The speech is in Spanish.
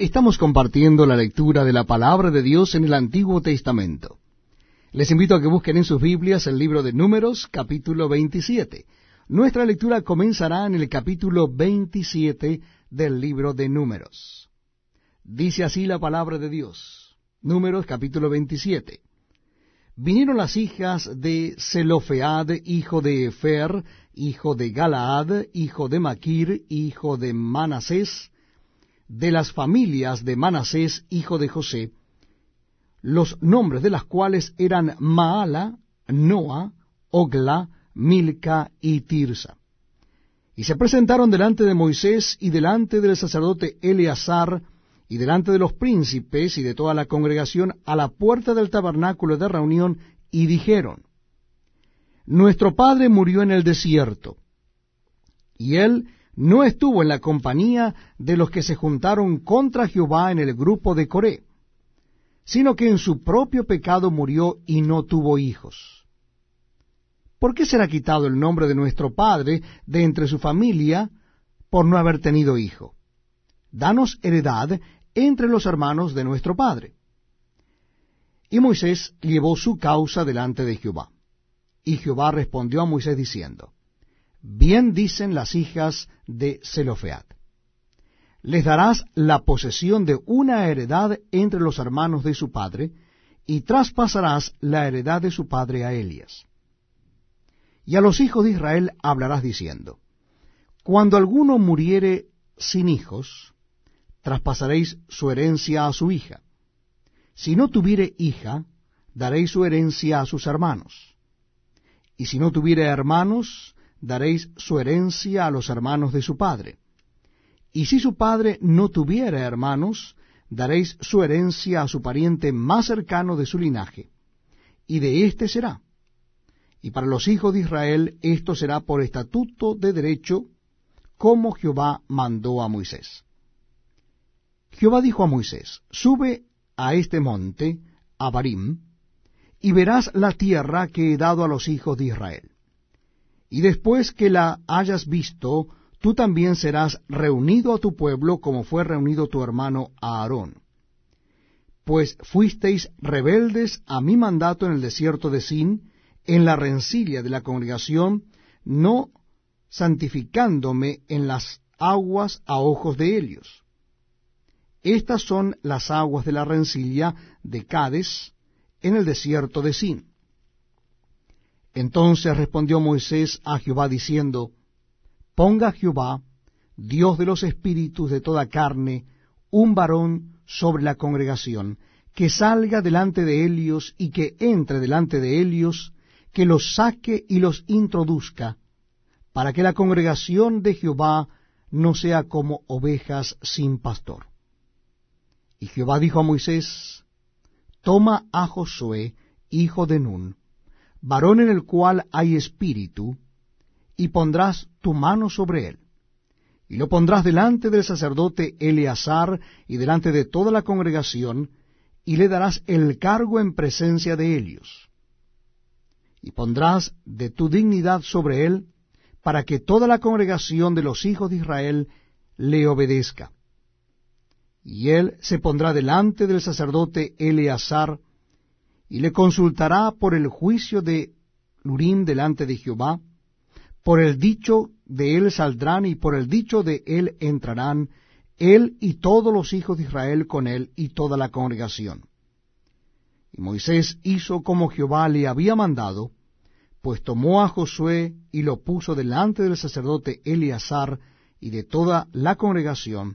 Estamos compartiendo la lectura de la palabra de Dios en el Antiguo Testamento. Les invito a que busquen en sus Biblias el libro de Números, capítulo 27. Nuestra lectura comenzará en el capítulo 27 del libro de Números. Dice así la palabra de Dios. Números, capítulo 27. Vinieron las hijas de Zelofead, hijo de Efer, hijo de Galaad, hijo de Maquir, hijo de Manasés, de las familias de Manasés, hijo de José, los nombres de las cuales eran Maala, Noa, Ogla, Milca y Tirsa. Y se presentaron delante de Moisés y delante del sacerdote Eleazar y delante de los príncipes y de toda la congregación a la puerta del tabernáculo de reunión y dijeron, Nuestro padre murió en el desierto, y él no estuvo en la compañía de los que se juntaron contra Jehová en el grupo de Coré, sino que en su propio pecado murió y no tuvo hijos. ¿Por qué será quitado el nombre de nuestro Padre de entre su familia por no haber tenido hijo? Danos heredad entre los hermanos de nuestro Padre. Y Moisés llevó su causa delante de Jehová. Y Jehová respondió a Moisés diciendo, Bien dicen las hijas de Zelofead. Les darás la posesión de una heredad entre los hermanos de su padre, y traspasarás la heredad de su padre a Elias. Y a los hijos de Israel hablarás diciendo, Cuando alguno muriere sin hijos, traspasaréis su herencia a su hija. Si no tuviere hija, daréis su herencia a sus hermanos. Y si no tuviere hermanos, daréis su herencia a los hermanos de su padre. Y si su padre no tuviera hermanos, daréis su herencia a su pariente más cercano de su linaje, y de éste será. Y para los hijos de Israel esto será por estatuto de derecho, como Jehová mandó a Moisés. Jehová dijo a Moisés, Sube a este monte, a Barim, y verás la tierra que he dado a los hijos de Israel y después que la hayas visto, tú también serás reunido a tu pueblo como fue reunido tu hermano Aarón. Pues fuisteis rebeldes a mi mandato en el desierto de Sin, en la rencilla de la congregación, no santificándome en las aguas a ojos de ellos. Estas son las aguas de la rencilla de Cades en el desierto de Sin. Entonces respondió Moisés a Jehová diciendo, Ponga Jehová, Dios de los espíritus de toda carne, un varón sobre la congregación, que salga delante de ellos y que entre delante de ellos, que los saque y los introduzca, para que la congregación de Jehová no sea como ovejas sin pastor. Y Jehová dijo a Moisés, Toma a Josué, hijo de Nun, varón en el cual hay espíritu, y pondrás tu mano sobre él. Y lo pondrás delante del sacerdote Eleazar y delante de toda la congregación, y le darás el cargo en presencia de ellos. Y pondrás de tu dignidad sobre él, para que toda la congregación de los hijos de Israel le obedezca. Y él se pondrá delante del sacerdote Eleazar, y le consultará por el juicio de Lurín delante de Jehová, por el dicho de él saldrán y por el dicho de él entrarán, él y todos los hijos de Israel con él y toda la congregación. Y Moisés hizo como Jehová le había mandado, pues tomó a Josué y lo puso delante del sacerdote Eleazar y de toda la congregación,